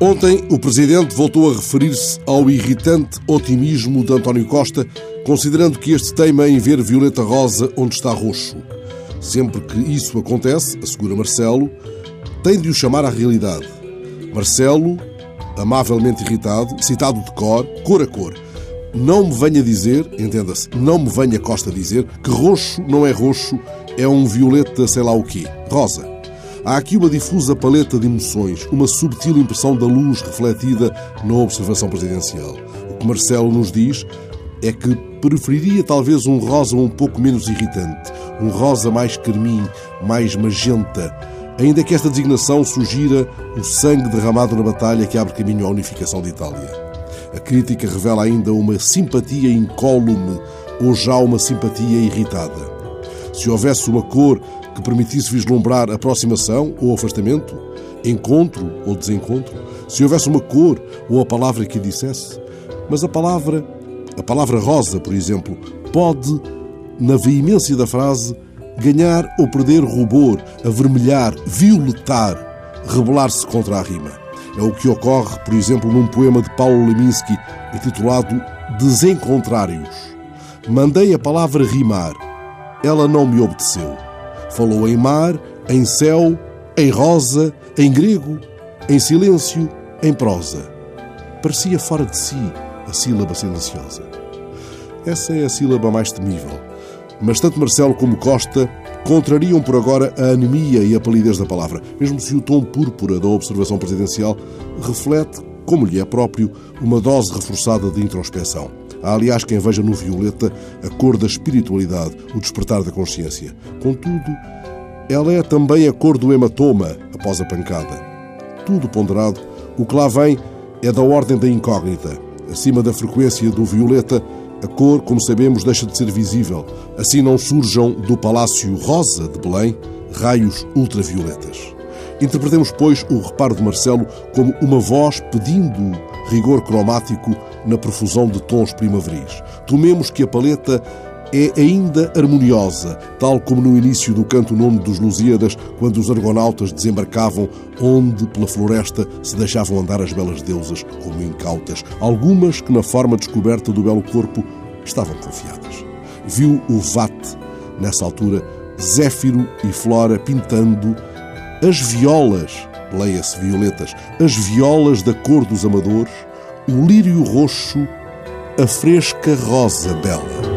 Ontem, o Presidente voltou a referir-se ao irritante otimismo de António Costa, considerando que este teima em ver violeta rosa onde está roxo. Sempre que isso acontece, assegura Marcelo, tem de o chamar à realidade. Marcelo, amavelmente irritado, citado de cor, cor a cor. Não me venha dizer, entenda-se, não me venha Costa dizer que roxo não é roxo, é um violeta sei lá o quê, rosa. Há aqui uma difusa paleta de emoções, uma subtil impressão da luz refletida na observação presidencial. O que Marcelo nos diz é que preferiria talvez um rosa um pouco menos irritante, um rosa mais carmim, mais magenta, ainda que esta designação sugira o sangue derramado na batalha que abre caminho à unificação de Itália. A crítica revela ainda uma simpatia incólume ou já uma simpatia irritada. Se houvesse uma cor que permitisse vislumbrar aproximação ou afastamento, encontro ou desencontro, se houvesse uma cor ou a palavra que a dissesse, mas a palavra, a palavra rosa, por exemplo, pode, na veemência da frase, ganhar ou perder rubor, avermelhar, violetar, rebelar-se contra a rima. É o que ocorre, por exemplo, num poema de Paulo Leminski intitulado Desencontrários. Mandei a palavra rimar, ela não me obedeceu. Falou em mar, em céu, em rosa, em grego, em silêncio, em prosa. Parecia fora de si a sílaba silenciosa. Essa é a sílaba mais temível. Mas tanto Marcelo como Costa contrariam por agora a anemia e a palidez da palavra, mesmo se o tom púrpura da observação presidencial reflete, como lhe é próprio, uma dose reforçada de introspeção. Há, aliás, quem veja no violeta a cor da espiritualidade, o despertar da consciência. Contudo, ela é também a cor do hematoma após a pancada. Tudo ponderado, o que lá vem é da ordem da incógnita. Acima da frequência do violeta, a cor, como sabemos, deixa de ser visível. Assim não surjam do Palácio Rosa de Belém raios ultravioletas. Interpretemos, pois, o reparo de Marcelo como uma voz pedindo rigor cromático na profusão de tons primaveris. Tomemos que a paleta é ainda harmoniosa, tal como no início do canto nono dos Lusíadas, quando os argonautas desembarcavam onde, pela floresta, se deixavam andar as belas deusas como incautas, algumas que, na forma descoberta do belo corpo, estavam confiadas. Viu o Vate, nessa altura, Zéfiro e Flora pintando as violas, leia-se violetas, as violas da cor dos amadores, o lírio roxo, a fresca rosa bela.